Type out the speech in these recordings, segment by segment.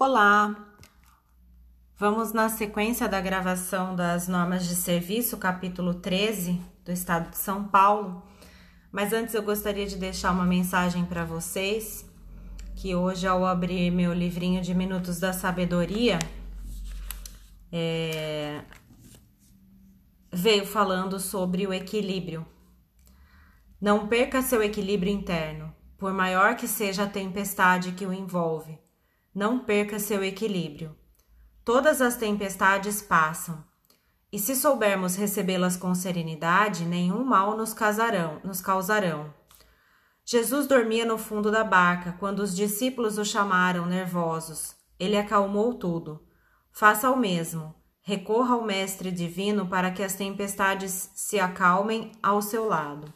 Olá! Vamos na sequência da gravação das normas de serviço, capítulo 13 do Estado de São Paulo. Mas antes eu gostaria de deixar uma mensagem para vocês, que hoje ao abrir meu livrinho de Minutos da Sabedoria, é, veio falando sobre o equilíbrio. Não perca seu equilíbrio interno, por maior que seja a tempestade que o envolve não perca seu equilíbrio. Todas as tempestades passam, e se soubermos recebê-las com serenidade, nenhum mal nos causarão, nos causarão. Jesus dormia no fundo da barca quando os discípulos o chamaram nervosos. Ele acalmou tudo. Faça o mesmo. Recorra ao Mestre Divino para que as tempestades se acalmem ao seu lado.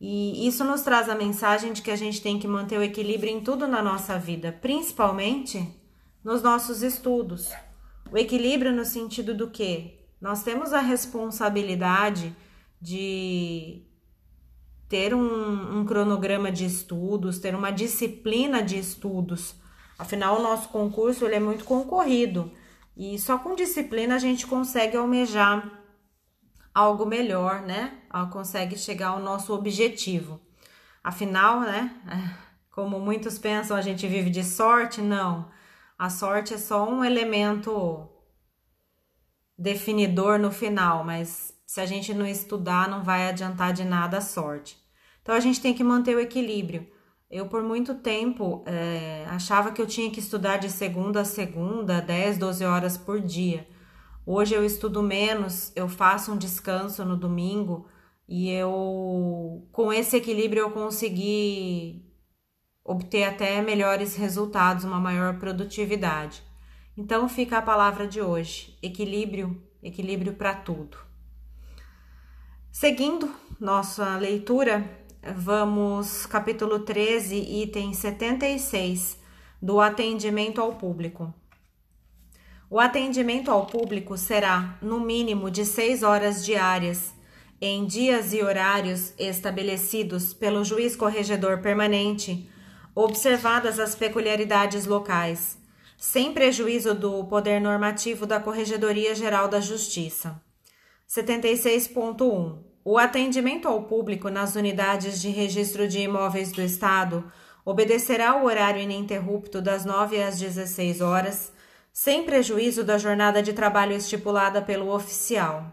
E isso nos traz a mensagem de que a gente tem que manter o equilíbrio em tudo na nossa vida, principalmente nos nossos estudos. O equilíbrio no sentido do que nós temos a responsabilidade de ter um, um, cronograma de estudos, ter uma disciplina de estudos. Afinal, o nosso concurso ele é muito concorrido e só com disciplina a gente consegue almejar algo melhor, né? Consegue chegar ao nosso objetivo. Afinal, né? Como muitos pensam, a gente vive de sorte? Não. A sorte é só um elemento definidor no final, mas se a gente não estudar, não vai adiantar de nada a sorte. Então a gente tem que manter o equilíbrio. Eu, por muito tempo, é, achava que eu tinha que estudar de segunda a segunda, 10, 12 horas por dia. Hoje eu estudo menos, eu faço um descanso no domingo e eu, com esse equilíbrio, eu consegui obter até melhores resultados, uma maior produtividade. Então fica a palavra de hoje: equilíbrio, equilíbrio para tudo. Seguindo nossa leitura, vamos capítulo 13, item 76 do atendimento ao público. O atendimento ao público será, no mínimo, de seis horas diárias, em dias e horários estabelecidos pelo juiz corregedor permanente, observadas as peculiaridades locais, sem prejuízo do poder normativo da Corregedoria Geral da Justiça. 76.1. O atendimento ao público nas unidades de registro de imóveis do Estado obedecerá ao horário ininterrupto das 9 às 16 horas sem prejuízo da jornada de trabalho estipulada pelo oficial.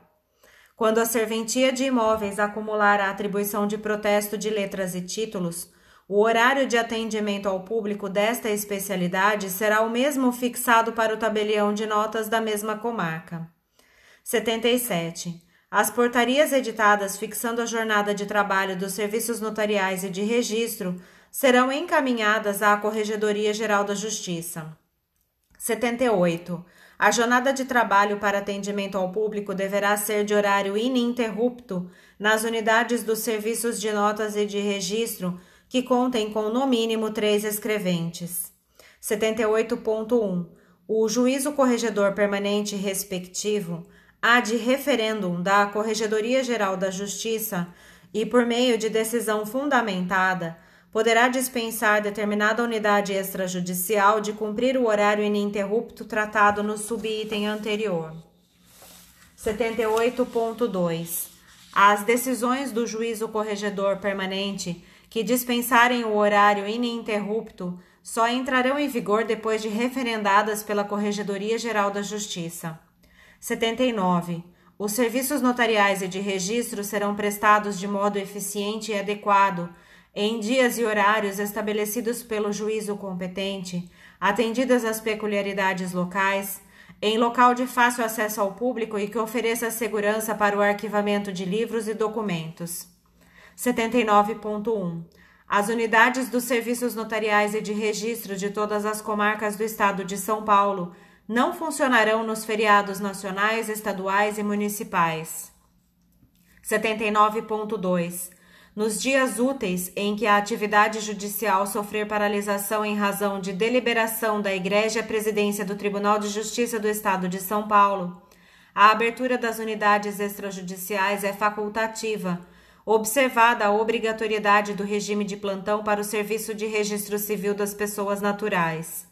Quando a serventia de imóveis acumular a atribuição de protesto de letras e títulos, o horário de atendimento ao público desta especialidade será o mesmo fixado para o tabelião de notas da mesma comarca. 77. As portarias editadas fixando a jornada de trabalho dos serviços notariais e de registro serão encaminhadas à Corregedoria Geral da Justiça. 78. A jornada de trabalho para atendimento ao público deverá ser de horário ininterrupto nas unidades dos serviços de notas e de registro que contem com no mínimo três escreventes. 78.1. O juízo corregedor permanente respectivo há de referêndum da Corregedoria Geral da Justiça e, por meio de decisão fundamentada, poderá dispensar determinada unidade extrajudicial de cumprir o horário ininterrupto tratado no subitem anterior. 78.2. As decisões do juízo corregedor permanente que dispensarem o horário ininterrupto só entrarão em vigor depois de referendadas pela Corregedoria Geral da Justiça. 79. Os serviços notariais e de registro serão prestados de modo eficiente e adequado em dias e horários estabelecidos pelo juízo competente, atendidas as peculiaridades locais, em local de fácil acesso ao público e que ofereça segurança para o arquivamento de livros e documentos. 79.1. As unidades dos serviços notariais e de registro de todas as comarcas do estado de São Paulo não funcionarão nos feriados nacionais, estaduais e municipais. 79.2. Nos dias úteis em que a atividade judicial sofrer paralisação em razão de deliberação da Igreja Presidência do Tribunal de Justiça do Estado de São Paulo, a abertura das unidades extrajudiciais é facultativa, observada a obrigatoriedade do regime de plantão para o serviço de registro civil das pessoas naturais.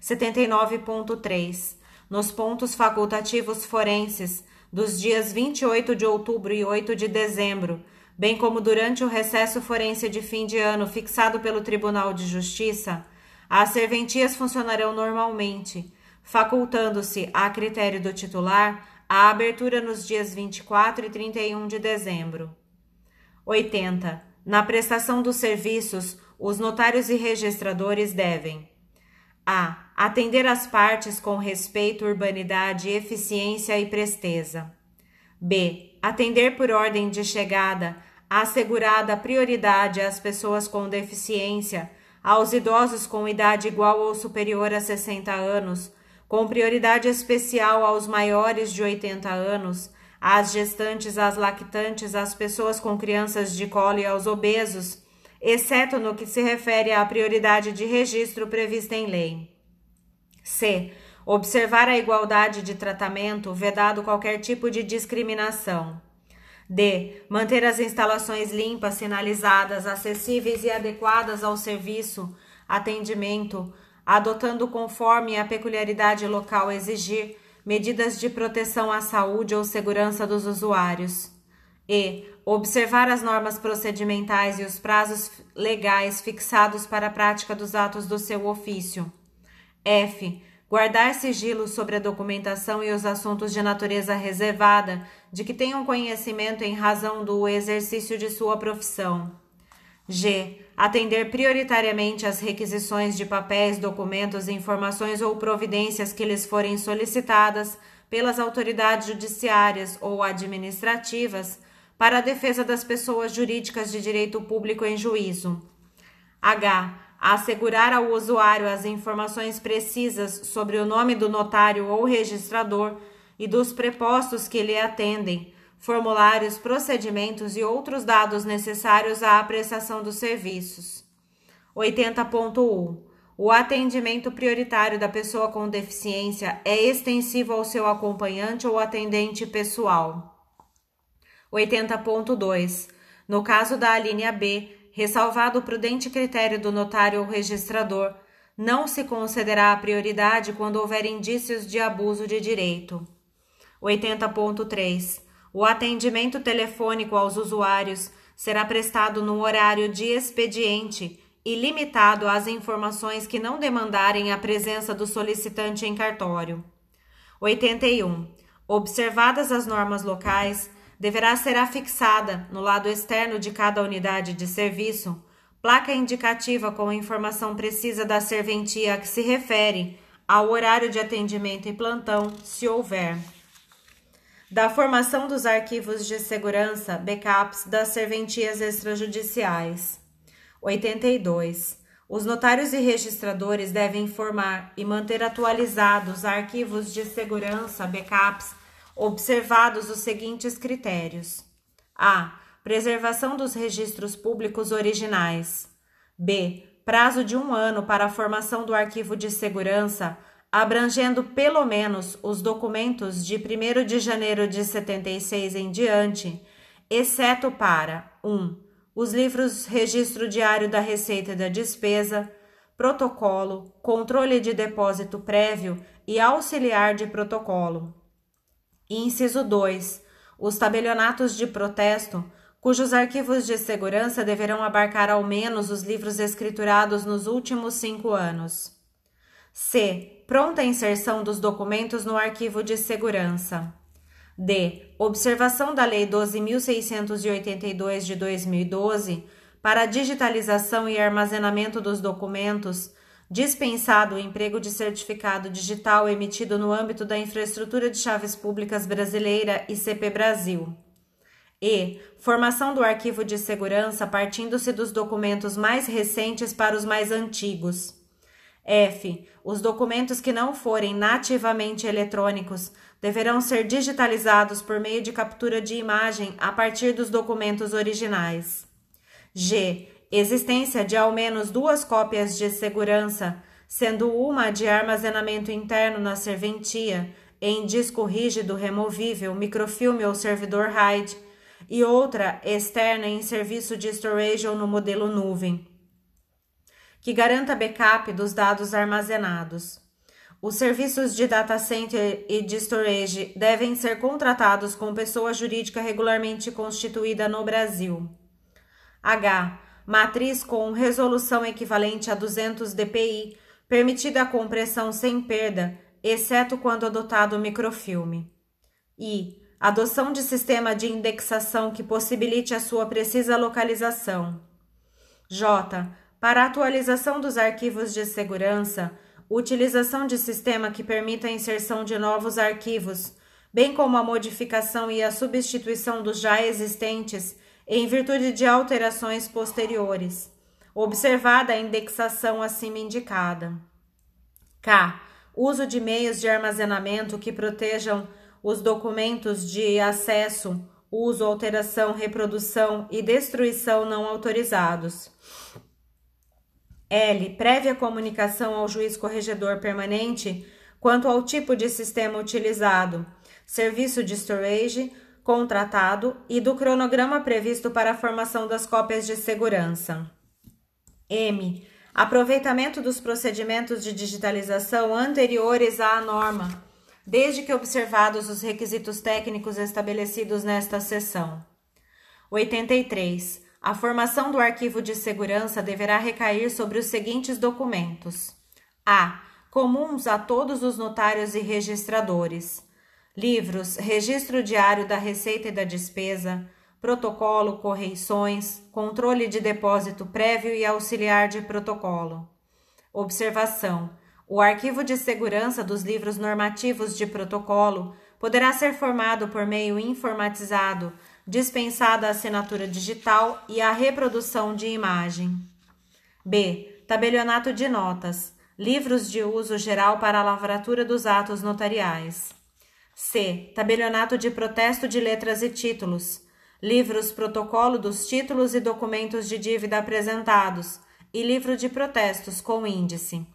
79.3, nos pontos facultativos forenses dos dias 28 de outubro e 8 de dezembro, bem como durante o recesso forense de fim de ano fixado pelo Tribunal de Justiça, as serventias funcionarão normalmente, facultando-se, a critério do titular, a abertura nos dias 24 e 31 de dezembro. 80. Na prestação dos serviços, os notários e registradores devem a. Atender as partes com respeito, urbanidade, eficiência e presteza. B. Atender por ordem de chegada, assegurada prioridade às pessoas com deficiência, aos idosos com idade igual ou superior a 60 anos, com prioridade especial aos maiores de 80 anos, às gestantes, às lactantes, às pessoas com crianças de colo e aos obesos, exceto no que se refere à prioridade de registro prevista em lei. C. Observar a igualdade de tratamento, vedado qualquer tipo de discriminação. D. Manter as instalações limpas, sinalizadas, acessíveis e adequadas ao serviço, atendimento, adotando conforme a peculiaridade local exigir medidas de proteção à saúde ou segurança dos usuários. E. Observar as normas procedimentais e os prazos legais fixados para a prática dos atos do seu ofício. F. Guardar sigilo sobre a documentação e os assuntos de natureza reservada de que tenham conhecimento em razão do exercício de sua profissão. G. Atender prioritariamente às requisições de papéis, documentos, informações ou providências que lhes forem solicitadas pelas autoridades judiciárias ou administrativas para a defesa das pessoas jurídicas de direito público em juízo. H. Assegurar ao usuário as informações precisas sobre o nome do notário ou registrador e dos prepostos que lhe atendem formulários, procedimentos e outros dados necessários à prestação dos serviços. 80.1. O atendimento prioritário da pessoa com deficiência é extensivo ao seu acompanhante ou atendente pessoal. 80.2. No caso da alínea B, ressalvado o prudente critério do notário ou registrador, não se concederá a prioridade quando houver indícios de abuso de direito. 80.3 o atendimento telefônico aos usuários será prestado no horário de expediente e limitado às informações que não demandarem a presença do solicitante em cartório. 81. Observadas as normas locais, deverá ser afixada, no lado externo de cada unidade de serviço, placa indicativa com a informação precisa da serventia a que se refere, ao horário de atendimento e plantão, se houver da formação dos arquivos de segurança, backups das serventias extrajudiciais. 82. Os notários e registradores devem formar e manter atualizados arquivos de segurança, backups, observados os seguintes critérios: a. Preservação dos registros públicos originais. b. Prazo de um ano para a formação do arquivo de segurança abrangendo pelo menos os documentos de 1 de janeiro de 76 em diante, exceto para 1. Um, os livros Registro Diário da Receita e da Despesa, Protocolo, Controle de Depósito Prévio e Auxiliar de Protocolo. Inciso 2. Os tabelionatos de protesto, cujos arquivos de segurança deverão abarcar ao menos os livros escriturados nos últimos cinco anos. C. Pronta inserção dos documentos no arquivo de segurança. D. Observação da Lei 12.682 de 2012 para digitalização e armazenamento dos documentos, dispensado o emprego de certificado digital emitido no âmbito da Infraestrutura de Chaves Públicas Brasileira ICP Brasil. E. Formação do arquivo de segurança partindo-se dos documentos mais recentes para os mais antigos. F. Os documentos que não forem nativamente eletrônicos deverão ser digitalizados por meio de captura de imagem a partir dos documentos originais. G. Existência de ao menos duas cópias de segurança, sendo uma de armazenamento interno na serventia, em disco rígido removível, microfilme ou servidor RAID, e outra externa em serviço de storage ou no modelo nuvem que garanta backup dos dados armazenados. Os serviços de data center e de storage devem ser contratados com pessoa jurídica regularmente constituída no Brasil. H. Matriz com resolução equivalente a 200 dpi, permitida a compressão sem perda, exceto quando adotado microfilme. I. Adoção de sistema de indexação que possibilite a sua precisa localização. J. Para atualização dos arquivos de segurança, utilização de sistema que permita a inserção de novos arquivos, bem como a modificação e a substituição dos já existentes em virtude de alterações posteriores, observada a indexação acima indicada. K. Uso de meios de armazenamento que protejam os documentos de acesso, uso, alteração, reprodução e destruição não autorizados. L. Prévia comunicação ao juiz corregedor permanente quanto ao tipo de sistema utilizado, serviço de storage contratado e do cronograma previsto para a formação das cópias de segurança. M. Aproveitamento dos procedimentos de digitalização anteriores à norma, desde que observados os requisitos técnicos estabelecidos nesta seção. 83. A formação do arquivo de segurança deverá recair sobre os seguintes documentos: a. comuns a todos os notários e registradores. Livros, registro diário da receita e da despesa, protocolo, correições, controle de depósito prévio e auxiliar de protocolo. Observação: o arquivo de segurança dos livros normativos de protocolo poderá ser formado por meio informatizado dispensada a assinatura digital e a reprodução de imagem. B. Tabelionato de notas, livros de uso geral para a lavratura dos atos notariais. C. Tabelionato de protesto de letras e títulos, livros protocolo dos títulos e documentos de dívida apresentados. E livro de protestos com índice.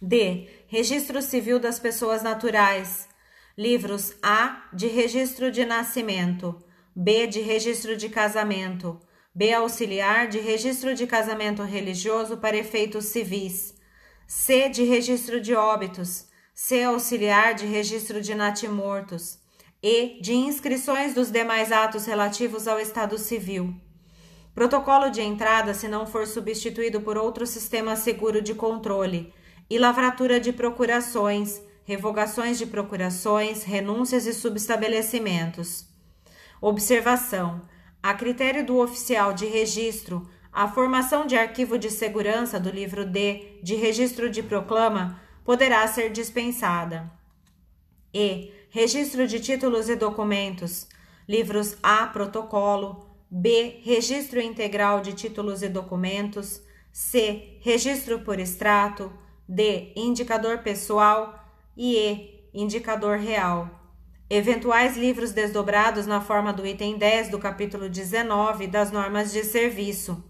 D. Registro Civil das Pessoas Naturais, livros A. De Registro de Nascimento, B. De registro de casamento, B. Auxiliar de registro de casamento religioso para efeitos civis, C. De registro de óbitos, C auxiliar de registro de natimortos, E de inscrições dos demais atos relativos ao estado civil. Protocolo de entrada se não for substituído por outro sistema seguro de controle, e lavratura de procurações, revogações de procurações, renúncias e subestabelecimentos. Observação: a critério do oficial de registro, a formação de arquivo de segurança do livro D de registro de proclama poderá ser dispensada. E. Registro de títulos e documentos. Livros A. Protocolo. B. Registro integral de títulos e documentos. C. Registro por extrato. D. Indicador pessoal. E E. Indicador real. Eventuais livros desdobrados na forma do item 10 do capítulo 19 das normas de serviço.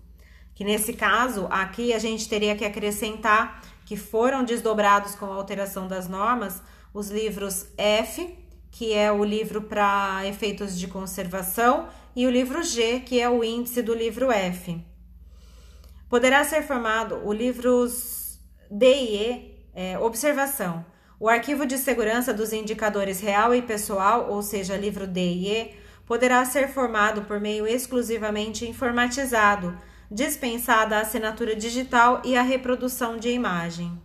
Que nesse caso, aqui a gente teria que acrescentar que foram desdobrados com a alteração das normas os livros F, que é o livro para efeitos de conservação, e o livro G, que é o índice do livro F. Poderá ser formado o livros D e E, é, observação o arquivo de segurança dos indicadores real e pessoal, ou seja, livro D e E, poderá ser formado por meio exclusivamente informatizado, dispensada a assinatura digital e a reprodução de imagem.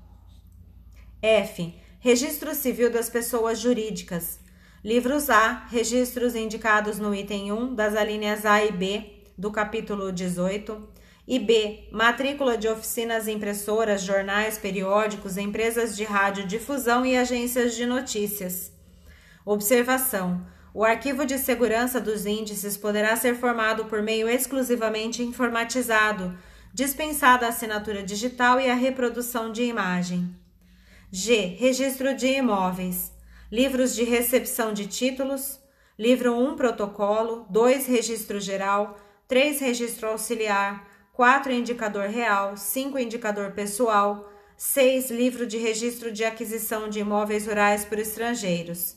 F. Registro Civil das Pessoas Jurídicas. Livros A. Registros indicados no item 1 das alíneas A e B do capítulo 18 e B. Matrícula de oficinas impressoras, jornais, periódicos, empresas de radiodifusão e agências de notícias. Observação: o arquivo de segurança dos índices poderá ser formado por meio exclusivamente informatizado, dispensada a assinatura digital e a reprodução de imagem. G. Registro de imóveis. Livros de recepção de títulos. Livro 1 Protocolo. 2 Registro geral. 3 Registro auxiliar. 4 indicador real, 5 indicador pessoal, 6 livro de registro de aquisição de imóveis rurais por estrangeiros.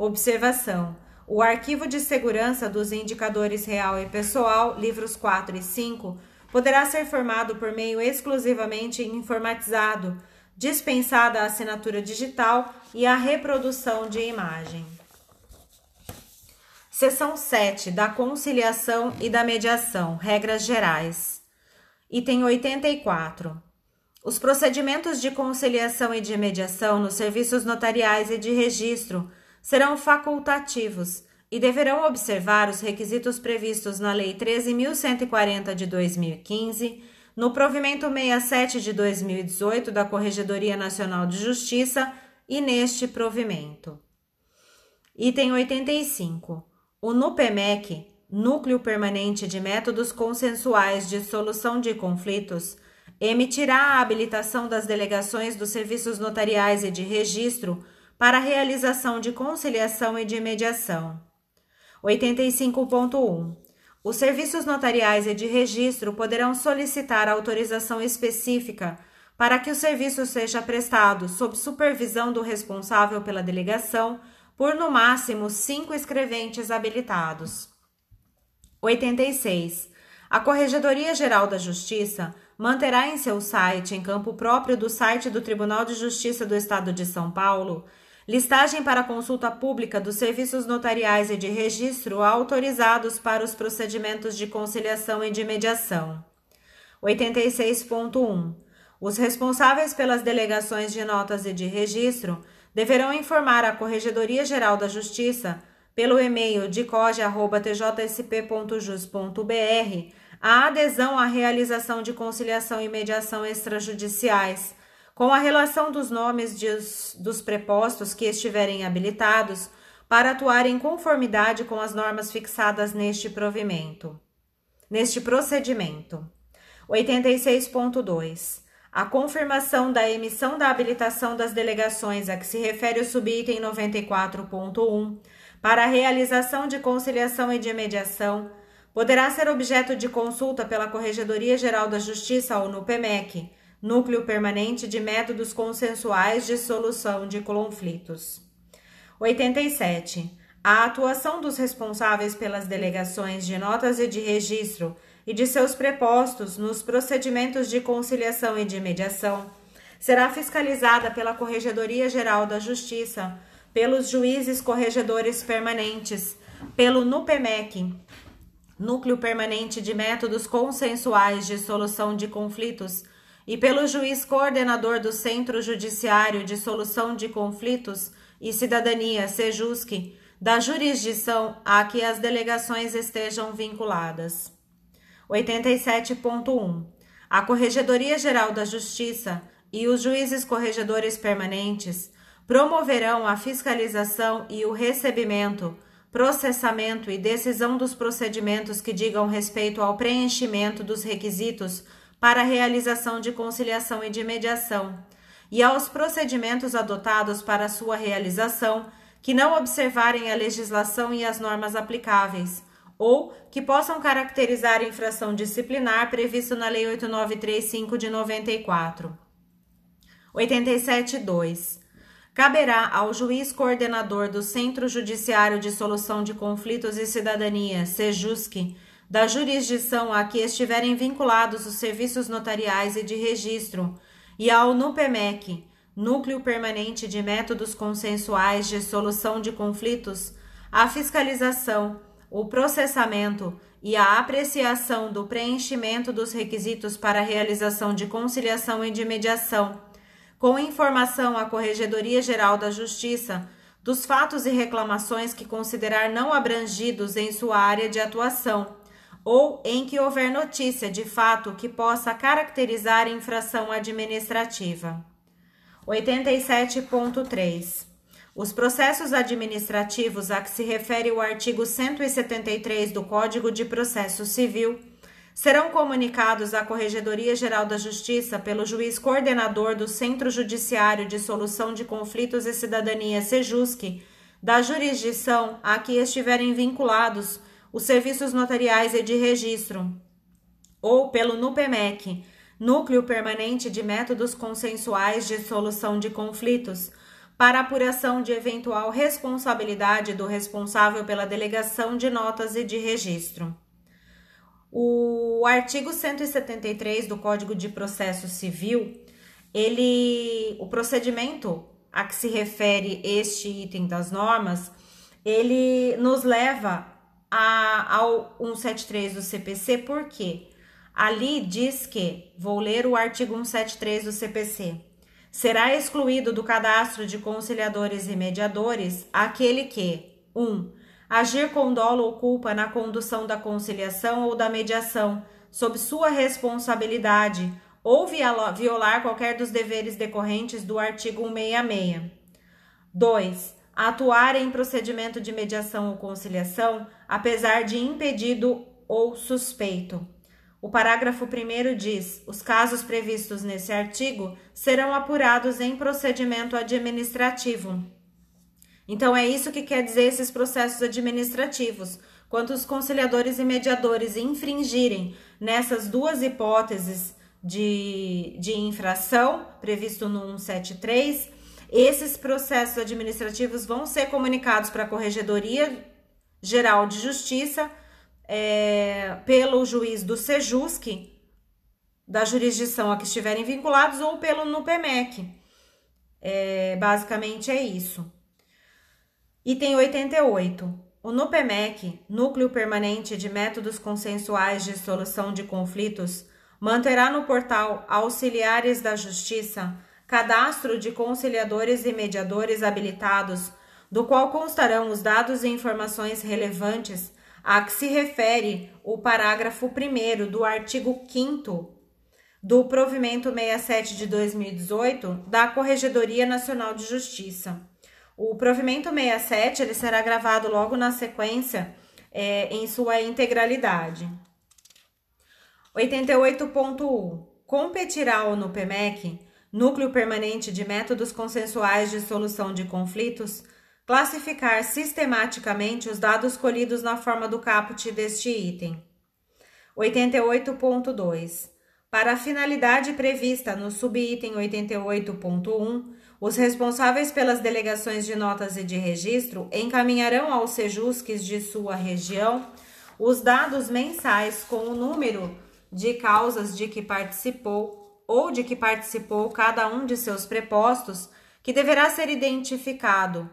Observação: o arquivo de segurança dos indicadores real e pessoal, livros 4 e 5, poderá ser formado por meio exclusivamente informatizado, dispensada a assinatura digital e a reprodução de imagem. Seção 7 da conciliação e da mediação, regras gerais. Item 84. Os procedimentos de conciliação e de mediação nos serviços notariais e de registro serão facultativos e deverão observar os requisitos previstos na Lei 13.140 de 2015, no provimento 67 de 2018 da Corregedoria Nacional de Justiça e neste provimento. Item 85. O NUPEMEC, Núcleo Permanente de Métodos Consensuais de Solução de Conflitos, emitirá a habilitação das delegações dos serviços notariais e de registro para a realização de conciliação e de mediação. 85.1. Os serviços notariais e de registro poderão solicitar autorização específica para que o serviço seja prestado sob supervisão do responsável pela delegação por no máximo cinco escreventes habilitados. 86. A Corregedoria Geral da Justiça manterá em seu site, em campo próprio do site do Tribunal de Justiça do Estado de São Paulo, listagem para consulta pública dos serviços notariais e de registro autorizados para os procedimentos de conciliação e de mediação. 86.1. Os responsáveis pelas delegações de notas e de registro deverão informar a Corregedoria Geral da Justiça pelo e-mail de coge.tjsp.jus.br a adesão à realização de conciliação e mediação extrajudiciais, com a relação dos nomes de, dos prepostos que estiverem habilitados para atuar em conformidade com as normas fixadas neste provimento. Neste procedimento. 86.2. A confirmação da emissão da habilitação das delegações a que se refere o subitem 94.1 para a realização de conciliação e de mediação poderá ser objeto de consulta pela Corregedoria Geral da Justiça ou no PEMEC, Núcleo Permanente de Métodos Consensuais de Solução de Conflitos. 87. A atuação dos responsáveis pelas delegações de notas e de registro e de seus prepostos nos procedimentos de conciliação e de mediação será fiscalizada pela Corregedoria Geral da Justiça, pelos juízes corregedores permanentes, pelo NUPEMEC, Núcleo Permanente de Métodos Consensuais de Solução de Conflitos, e pelo juiz coordenador do Centro Judiciário de Solução de Conflitos e Cidadania, SEJUSC, da jurisdição a que as delegações estejam vinculadas. 87.1. A Corregedoria Geral da Justiça e os juízes corregedores permanentes promoverão a fiscalização e o recebimento processamento e decisão dos procedimentos que digam respeito ao preenchimento dos requisitos para a realização de conciliação e de mediação, e aos procedimentos adotados para sua realização que não observarem a legislação e as normas aplicáveis, ou que possam caracterizar infração disciplinar previsto na Lei 8935 de 94. 87.2. Caberá ao juiz coordenador do Centro Judiciário de Solução de Conflitos e Cidadania, SEJUSC, da jurisdição a que estiverem vinculados os serviços notariais e de registro, e ao NUPEMEC, Núcleo Permanente de Métodos Consensuais de Solução de Conflitos, a fiscalização, o processamento e a apreciação do preenchimento dos requisitos para a realização de conciliação e de mediação com informação à Corregedoria Geral da Justiça dos fatos e reclamações que considerar não abrangidos em sua área de atuação, ou em que houver notícia de fato que possa caracterizar infração administrativa. 87.3. Os processos administrativos a que se refere o artigo 173 do Código de Processo Civil serão comunicados à Corregedoria Geral da Justiça pelo juiz coordenador do Centro Judiciário de Solução de Conflitos e Cidadania SEJUSC, da jurisdição a que estiverem vinculados os serviços notariais e de registro, ou pelo NUPEMEC, Núcleo Permanente de Métodos Consensuais de Solução de Conflitos, para apuração de eventual responsabilidade do responsável pela delegação de notas e de registro. O artigo 173 do Código de Processo Civil ele, o procedimento a que se refere este item das normas, ele nos leva a, ao 173 do CPC, por quê? Ali diz que, vou ler o artigo 173 do CPC, será excluído do cadastro de conciliadores e mediadores aquele que 1. Um, agir com dolo ou culpa na condução da conciliação ou da mediação, sob sua responsabilidade, ou violar qualquer dos deveres decorrentes do artigo 166. 2. Atuar em procedimento de mediação ou conciliação, apesar de impedido ou suspeito. O parágrafo 1 diz: os casos previstos nesse artigo serão apurados em procedimento administrativo. Então, é isso que quer dizer esses processos administrativos. Quando os conciliadores e mediadores infringirem nessas duas hipóteses de, de infração previsto no 173, esses processos administrativos vão ser comunicados para a Corregedoria Geral de Justiça é, pelo juiz do SEJUSC, da jurisdição a que estiverem vinculados, ou pelo NUPEMEC. É, basicamente é isso. Item 88. O NUPEMEC, Núcleo Permanente de Métodos Consensuais de Solução de Conflitos, manterá no portal Auxiliares da Justiça cadastro de conciliadores e mediadores habilitados, do qual constarão os dados e informações relevantes a que se refere o parágrafo 1 do artigo 5 do Provimento 67 de 2018 da Corregedoria Nacional de Justiça. O Provimento 67 ele será gravado logo na sequência é, em sua integralidade. 88.1. Competirá ao NUPEMEC, Núcleo Permanente de Métodos Consensuais de Solução de Conflitos, classificar sistematicamente os dados colhidos na forma do caput deste item. 88.2. Para a finalidade prevista no subitem 88.1, os responsáveis pelas delegações de notas e de registro encaminharão aos sejusques de sua região os dados mensais com o número de causas de que participou ou de que participou cada um de seus prepostos, que deverá ser identificado,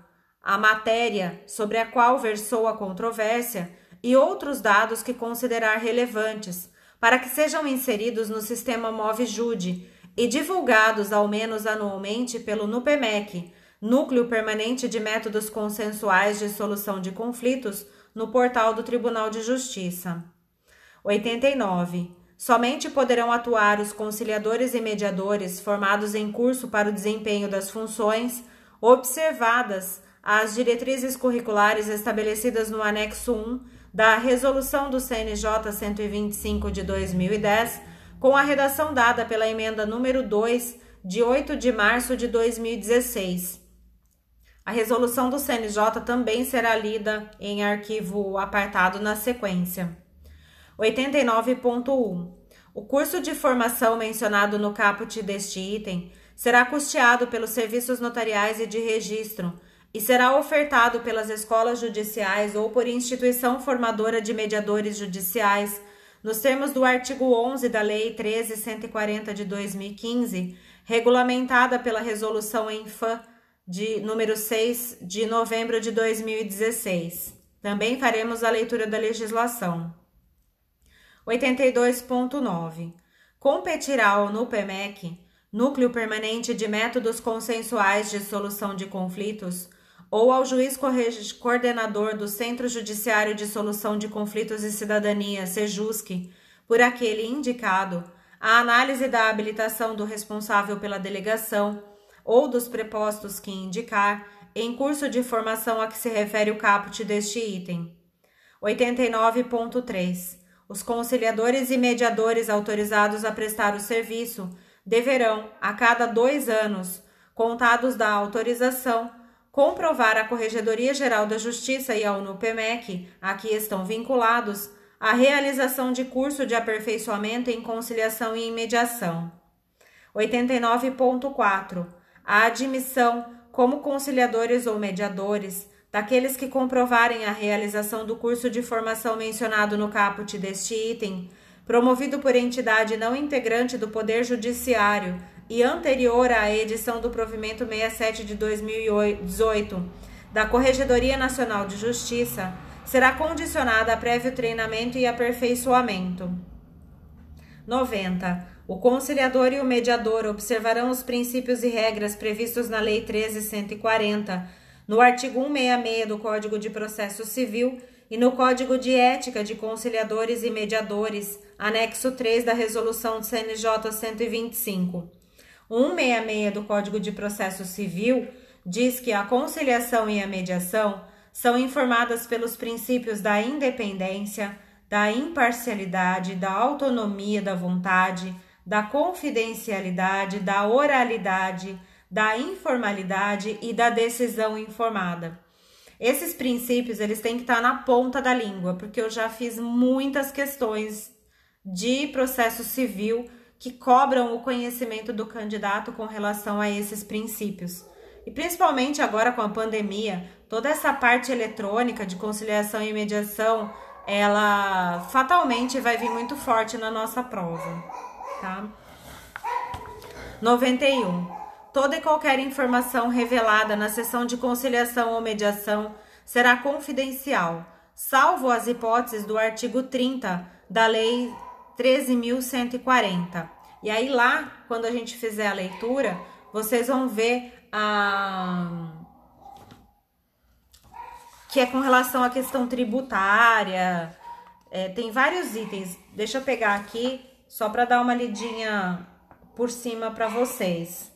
a matéria sobre a qual versou a controvérsia e outros dados que considerar relevantes, para que sejam inseridos no sistema MovJude e divulgados ao menos anualmente pelo NUPEMEC, Núcleo Permanente de Métodos Consensuais de Solução de Conflitos, no portal do Tribunal de Justiça. 89. Somente poderão atuar os conciliadores e mediadores formados em curso para o desempenho das funções, observadas as diretrizes curriculares estabelecidas no anexo 1 da Resolução do CNJ 125 de 2010, com a redação dada pela emenda número 2 de 8 de março de 2016. A resolução do CNJ também será lida em arquivo apartado na sequência. 89.1. O curso de formação mencionado no caput deste item será custeado pelos serviços notariais e de registro e será ofertado pelas escolas judiciais ou por instituição formadora de mediadores judiciais, nos termos do artigo 11 da Lei 13140 de 2015, regulamentada pela Resolução ENFAM de número 6 de novembro de 2016. Também faremos a leitura da legislação. 82.9. Competirá ao NUPEMEC, Núcleo Permanente de Métodos Consensuais de Solução de Conflitos, ou ao juiz coordenador do Centro Judiciário de Solução de Conflitos e Cidadania, SEJUSC, por aquele indicado, a análise da habilitação do responsável pela delegação ou dos prepostos que indicar em curso de formação a que se refere o caput deste item. 89.3. Os conciliadores e mediadores autorizados a prestar o serviço deverão, a cada dois anos, contados da autorização, comprovar à Corregedoria Geral da Justiça e ao NUPEMEC, a que estão vinculados, a realização de curso de aperfeiçoamento em conciliação e em mediação. 89.4. A admissão como conciliadores ou mediadores daqueles que comprovarem a realização do curso de formação mencionado no caput deste item, promovido por entidade não integrante do Poder Judiciário e anterior à edição do provimento 67 de 2018 da Corregedoria Nacional de Justiça será condicionada a prévio treinamento e aperfeiçoamento. 90. O conciliador e o mediador observarão os princípios e regras previstos na Lei 13.140, no artigo 166 do Código de Processo Civil e no Código de Ética de Conciliadores e Mediadores, anexo 3 da Resolução CNJ 125. 166 do Código de Processo Civil diz que a conciliação e a mediação são informadas pelos princípios da independência, da imparcialidade, da autonomia da vontade, da confidencialidade, da oralidade, da informalidade e da decisão informada. Esses princípios eles têm que estar na ponta da língua, porque eu já fiz muitas questões de processo civil que cobram o conhecimento do candidato com relação a esses princípios. E principalmente agora com a pandemia, toda essa parte eletrônica de conciliação e mediação, ela fatalmente vai vir muito forte na nossa prova tá? 91. Toda e qualquer informação revelada na sessão de conciliação ou mediação será confidencial, salvo as hipóteses do artigo 30 da Lei 13.140. E aí lá, quando a gente fizer a leitura, vocês vão ver a que é com relação à questão tributária. É, tem vários itens. Deixa eu pegar aqui só para dar uma lidinha por cima para vocês.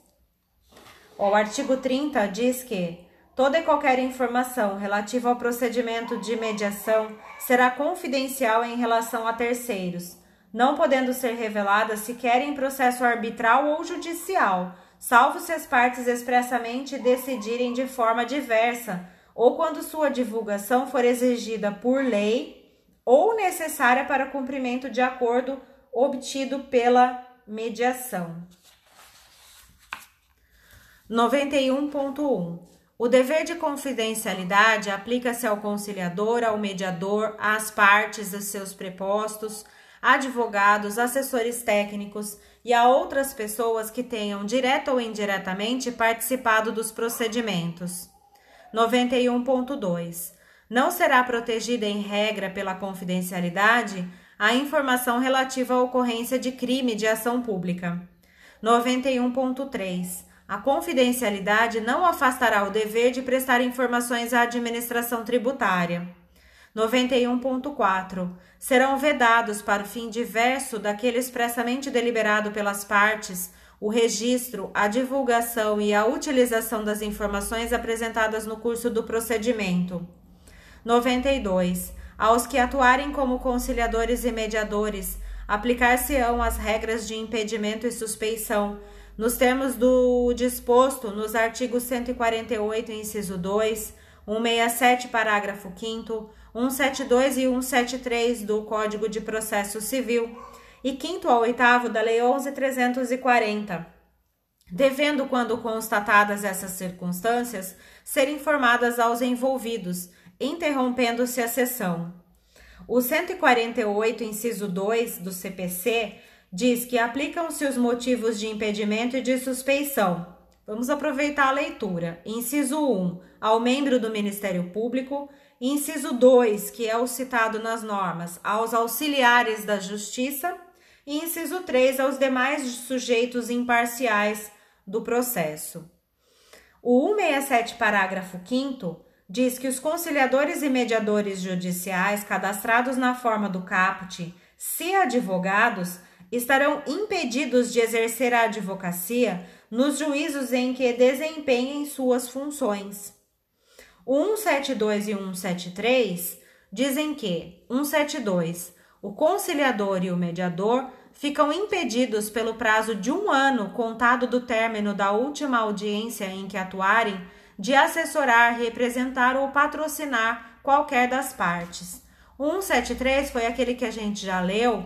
O artigo 30 diz que toda e qualquer informação relativa ao procedimento de mediação será confidencial em relação a terceiros, não podendo ser revelada sequer em processo arbitral ou judicial, salvo se as partes expressamente decidirem de forma diversa ou quando sua divulgação for exigida por lei ou necessária para cumprimento de acordo obtido pela mediação. 91.1 O dever de confidencialidade aplica-se ao conciliador, ao mediador, às partes, a seus prepostos, advogados, assessores técnicos e a outras pessoas que tenham direta ou indiretamente participado dos procedimentos. 91.2 Não será protegida em regra pela confidencialidade a informação relativa à ocorrência de crime de ação pública. 91.3. A confidencialidade não afastará o dever de prestar informações à administração tributária. 91.4. Serão vedados para o fim diverso daquele expressamente deliberado pelas partes o registro, a divulgação e a utilização das informações apresentadas no curso do procedimento. 92 aos que atuarem como conciliadores e mediadores, aplicar-se-ão as regras de impedimento e suspeição, nos termos do disposto nos artigos 148, inciso 2, 167, parágrafo 5, 172 e 173 do Código de Processo Civil e 5 ao 8 da Lei 11.340, devendo, quando constatadas essas circunstâncias, ser informadas aos envolvidos interrompendo-se a sessão. O 148, inciso 2 do CPC, diz que aplicam-se os motivos de impedimento e de suspeição. Vamos aproveitar a leitura. Inciso 1, ao membro do Ministério Público. Inciso 2, que é o citado nas normas, aos auxiliares da Justiça. E inciso 3, aos demais sujeitos imparciais do processo. O 167, parágrafo 5 diz que os conciliadores e mediadores judiciais cadastrados na forma do caput, se advogados, estarão impedidos de exercer a advocacia nos juízos em que desempenhem suas funções. O 172 e 173 dizem que 172 o conciliador e o mediador ficam impedidos pelo prazo de um ano contado do término da última audiência em que atuarem de assessorar, representar ou patrocinar qualquer das partes. O 173 foi aquele que a gente já leu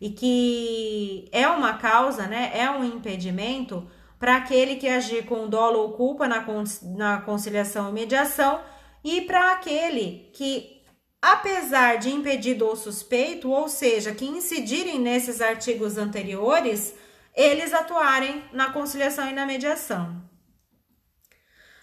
e que é uma causa, né? É um impedimento para aquele que agir com dolo ou culpa na, na conciliação e mediação e para aquele que, apesar de impedido ou suspeito, ou seja, que incidirem nesses artigos anteriores, eles atuarem na conciliação e na mediação.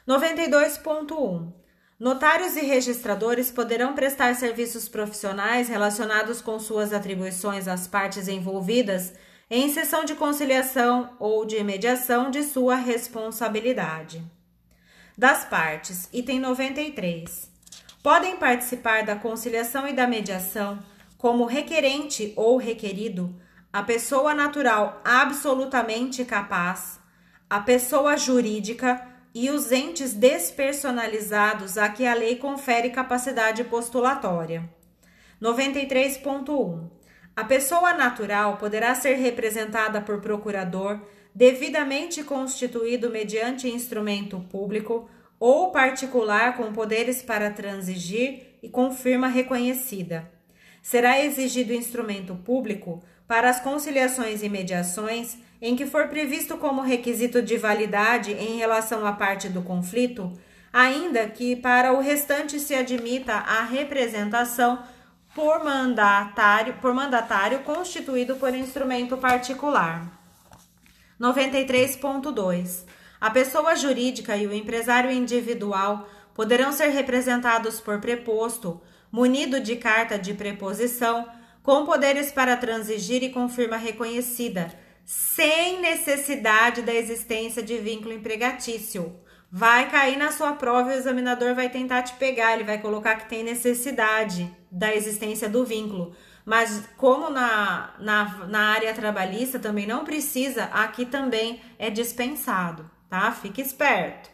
92.1 Notários e registradores poderão prestar serviços profissionais relacionados com suas atribuições às partes envolvidas em sessão de conciliação ou de mediação de sua responsabilidade. Das partes, item 93. Podem participar da conciliação e da mediação como requerente ou requerido a pessoa natural absolutamente capaz, a pessoa jurídica e os entes despersonalizados a que a lei confere capacidade postulatória. 93.1. A pessoa natural poderá ser representada por procurador devidamente constituído mediante instrumento público ou particular com poderes para transigir e com firma reconhecida. Será exigido instrumento público para as conciliações e mediações em que for previsto como requisito de validade em relação à parte do conflito, ainda que para o restante se admita a representação por mandatário, por mandatário constituído por instrumento particular. 93.2. A pessoa jurídica e o empresário individual poderão ser representados por preposto, munido de carta de preposição, com poderes para transigir e com firma reconhecida sem necessidade da existência de vínculo empregatício. Vai cair na sua prova e o examinador vai tentar te pegar, ele vai colocar que tem necessidade da existência do vínculo. Mas como na, na, na área trabalhista também não precisa, aqui também é dispensado, tá? Fique esperto.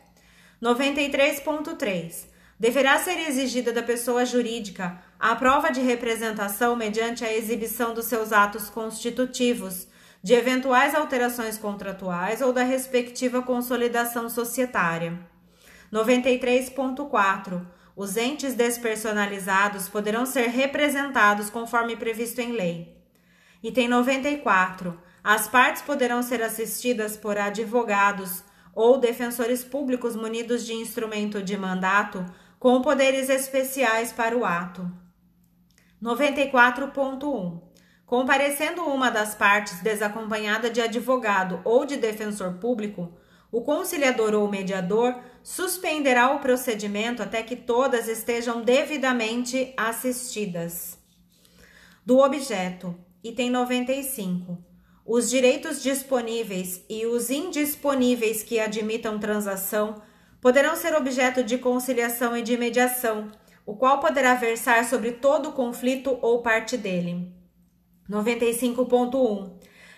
93.3. Deverá ser exigida da pessoa jurídica a prova de representação mediante a exibição dos seus atos constitutivos, de eventuais alterações contratuais ou da respectiva consolidação societária. 93.4. Os entes despersonalizados poderão ser representados conforme previsto em lei. Item 94. As partes poderão ser assistidas por advogados ou defensores públicos munidos de instrumento de mandato com poderes especiais para o ato. 94.1 Comparecendo uma das partes desacompanhada de advogado ou de defensor público, o conciliador ou mediador suspenderá o procedimento até que todas estejam devidamente assistidas. Do objeto, item 95. Os direitos disponíveis e os indisponíveis que admitam transação poderão ser objeto de conciliação e de mediação, o qual poderá versar sobre todo o conflito ou parte dele. 95.1.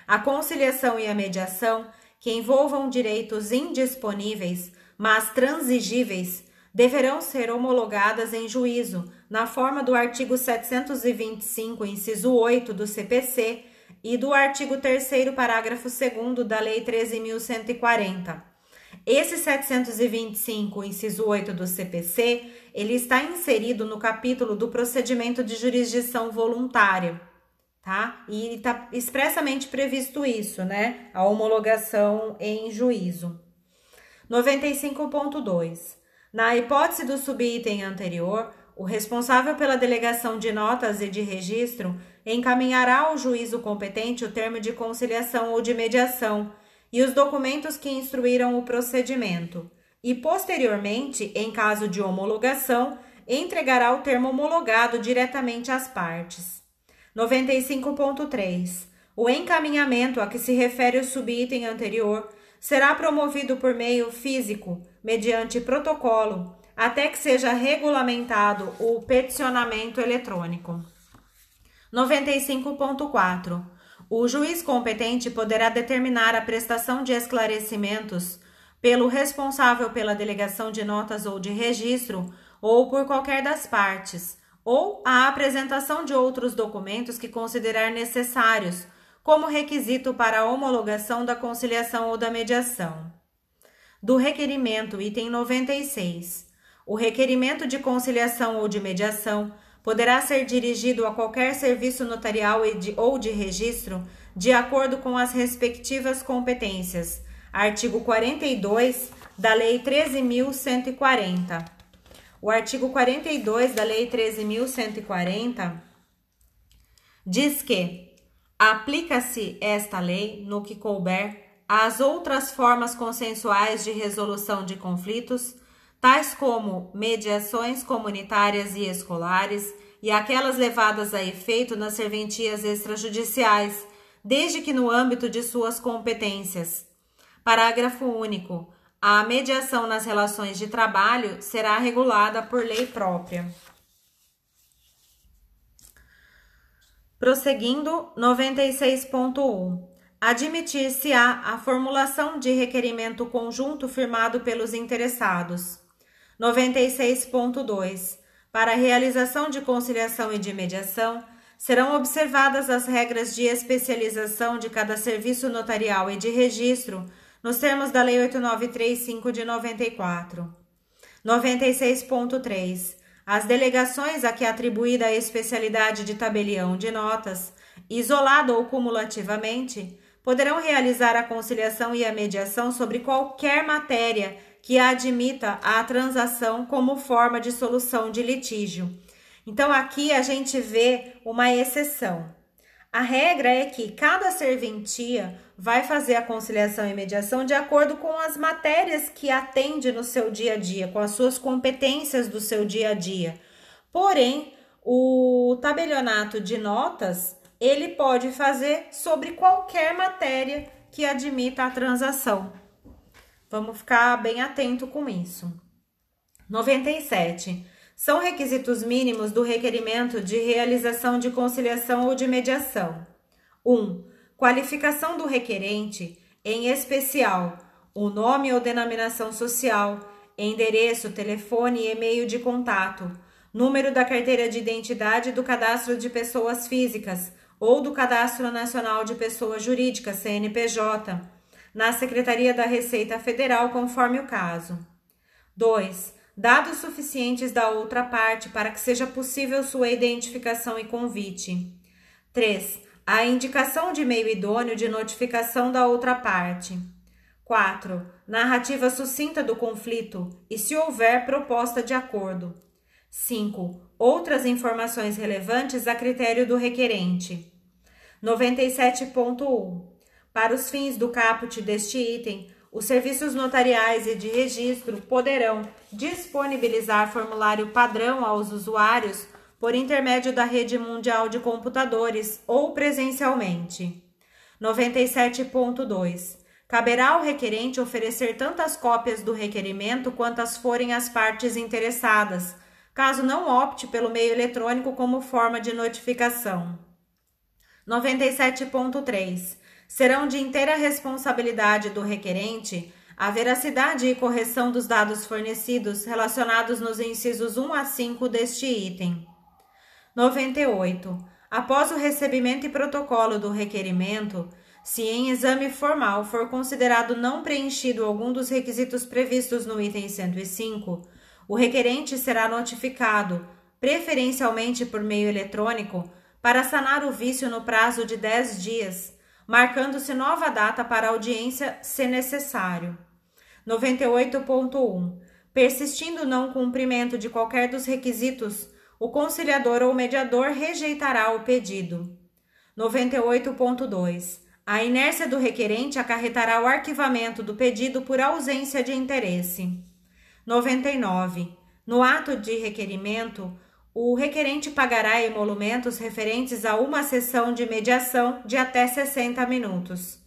A conciliação e a mediação que envolvam direitos indisponíveis, mas transigíveis, deverão ser homologadas em juízo, na forma do artigo 725, inciso 8 do CPC e do artigo 3 parágrafo 2 da Lei 13.140. Esse 725, inciso 8 do CPC, ele está inserido no capítulo do procedimento de jurisdição voluntária tá? E está expressamente previsto isso, né? A homologação em juízo. 95.2. Na hipótese do subitem anterior, o responsável pela delegação de notas e de registro encaminhará ao juízo competente o termo de conciliação ou de mediação e os documentos que instruíram o procedimento, e posteriormente, em caso de homologação, entregará o termo homologado diretamente às partes. 95.3. O encaminhamento a que se refere o subitem anterior será promovido por meio físico, mediante protocolo, até que seja regulamentado o peticionamento eletrônico. 95.4. O juiz competente poderá determinar a prestação de esclarecimentos pelo responsável pela delegação de notas ou de registro ou por qualquer das partes ou a apresentação de outros documentos que considerar necessários, como requisito para a homologação da conciliação ou da mediação. Do requerimento, item 96. O requerimento de conciliação ou de mediação poderá ser dirigido a qualquer serviço notarial ou de registro, de acordo com as respectivas competências. Artigo 42 da Lei 13.140. O artigo 42 da Lei 13.140 diz que Aplica-se esta lei, no que couber, às outras formas consensuais de resolução de conflitos, tais como mediações comunitárias e escolares e aquelas levadas a efeito nas serventias extrajudiciais, desde que no âmbito de suas competências. Parágrafo único. A mediação nas relações de trabalho será regulada por lei própria. Prosseguindo, 96.1. Admitir-se-á a formulação de requerimento conjunto firmado pelos interessados. 96.2. Para a realização de conciliação e de mediação, serão observadas as regras de especialização de cada serviço notarial e de registro, nos termos da Lei 8935 de 94. 96.3. As delegações a que é atribuída a especialidade de tabelião de notas, isolado ou cumulativamente, poderão realizar a conciliação e a mediação sobre qualquer matéria que admita a transação como forma de solução de litígio. Então aqui a gente vê uma exceção. A regra é que cada serventia vai fazer a conciliação e mediação de acordo com as matérias que atende no seu dia a dia, com as suas competências do seu dia a dia. Porém, o tabelionato de notas ele pode fazer sobre qualquer matéria que admita a transação. Vamos ficar bem atento com isso. 97. São requisitos mínimos do requerimento de realização de conciliação ou de mediação. 1. Um, qualificação do requerente, em especial o nome ou denominação social, endereço, telefone e e-mail de contato, número da carteira de identidade do cadastro de pessoas físicas, ou do Cadastro Nacional de Pessoas Jurídicas, CNPJ, na Secretaria da Receita Federal, conforme o caso. 2. Dados suficientes da outra parte para que seja possível sua identificação e convite. 3. A indicação de meio idôneo de notificação da outra parte. 4. Narrativa sucinta do conflito e, se houver, proposta de acordo. 5. Outras informações relevantes a critério do requerente. 97.1. Para os fins do caput deste item, os serviços notariais e de registro poderão disponibilizar formulário padrão aos usuários por intermédio da rede mundial de computadores ou presencialmente. 97.2. Caberá ao requerente oferecer tantas cópias do requerimento quantas forem as partes interessadas caso não opte pelo meio eletrônico como forma de notificação. 97.3. Serão de inteira responsabilidade do requerente a veracidade e correção dos dados fornecidos relacionados nos incisos 1 a 5 deste item. 98. Após o recebimento e protocolo do requerimento, se em exame formal for considerado não preenchido algum dos requisitos previstos no item 105, o requerente será notificado, preferencialmente por meio eletrônico, para sanar o vício no prazo de 10 dias, marcando-se nova data para audiência, se necessário. 98.1. Persistindo não cumprimento de qualquer dos requisitos, o conciliador ou mediador rejeitará o pedido. 98.2. A inércia do requerente acarretará o arquivamento do pedido por ausência de interesse. 99. No ato de requerimento, o requerente pagará emolumentos referentes a uma sessão de mediação de até 60 minutos.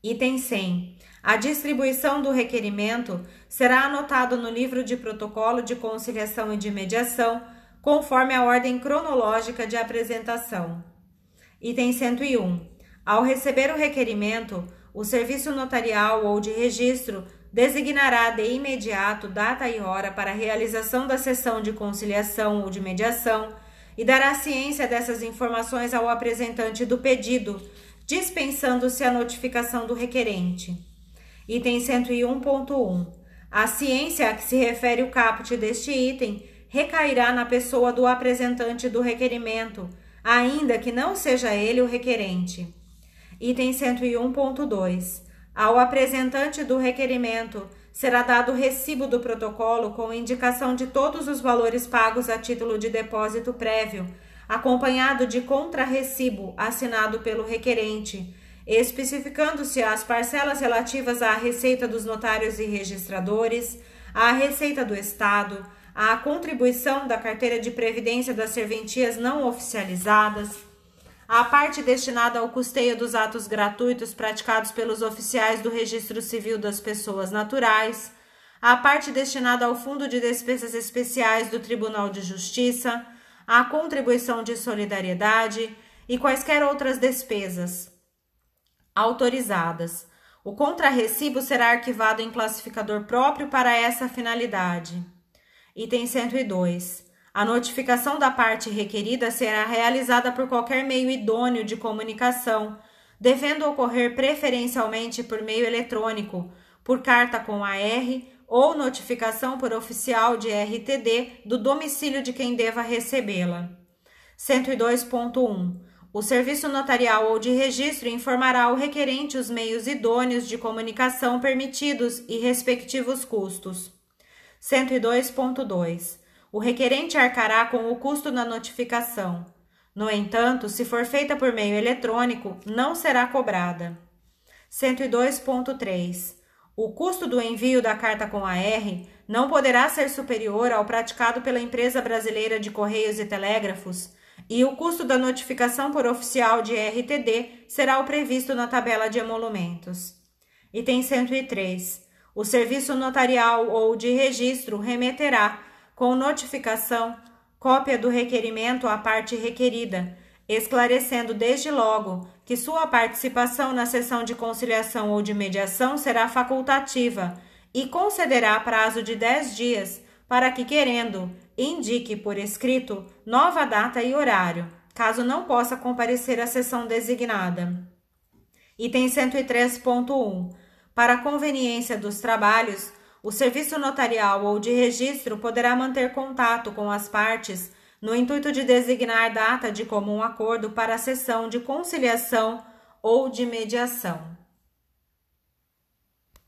Item 100. A distribuição do requerimento será anotado no livro de protocolo de conciliação e de mediação, conforme a ordem cronológica de apresentação. Item 101. Ao receber o requerimento, o serviço notarial ou de registro designará de imediato data e hora para a realização da sessão de conciliação ou de mediação e dará ciência dessas informações ao apresentante do pedido, dispensando-se a notificação do requerente. Item 101.1. A ciência a que se refere o caput deste item recairá na pessoa do apresentante do requerimento, ainda que não seja ele o requerente. Item 101.2. Ao apresentante do requerimento será dado o recibo do protocolo com indicação de todos os valores pagos a título de depósito prévio, acompanhado de contrarrecibo assinado pelo requerente, especificando-se as parcelas relativas à receita dos notários e registradores, à receita do Estado, à contribuição da carteira de previdência das serventias não oficializadas, à parte destinada ao custeio dos atos gratuitos praticados pelos oficiais do Registro Civil das Pessoas Naturais, à parte destinada ao Fundo de Despesas Especiais do Tribunal de Justiça, à contribuição de solidariedade e quaisquer outras despesas autorizadas. O contrarrecibo será arquivado em classificador próprio para essa finalidade. Item 102. A notificação da parte requerida será realizada por qualquer meio idôneo de comunicação, devendo ocorrer preferencialmente por meio eletrônico, por carta com AR ou notificação por oficial de RTD do domicílio de quem deva recebê-la. 102.1. O serviço notarial ou de registro informará ao requerente os meios idôneos de comunicação permitidos e respectivos custos. 102.2. O requerente arcará com o custo da notificação. No entanto, se for feita por meio eletrônico, não será cobrada. 102.3. O custo do envio da carta com AR não poderá ser superior ao praticado pela empresa brasileira de Correios e Telégrafos e o custo da notificação por oficial de RTD será o previsto na tabela de emolumentos. Item 103. O serviço notarial ou de registro remeterá, com notificação, cópia do requerimento à parte requerida, esclarecendo desde logo que sua participação na sessão de conciliação ou de mediação será facultativa e concederá prazo de 10 dias para que, querendo, indique por escrito nova data e horário, caso não possa comparecer à sessão designada. Item 103.1. Para conveniência dos trabalhos, o serviço notarial ou de registro poderá manter contato com as partes no intuito de designar data de comum acordo para a sessão de conciliação ou de mediação.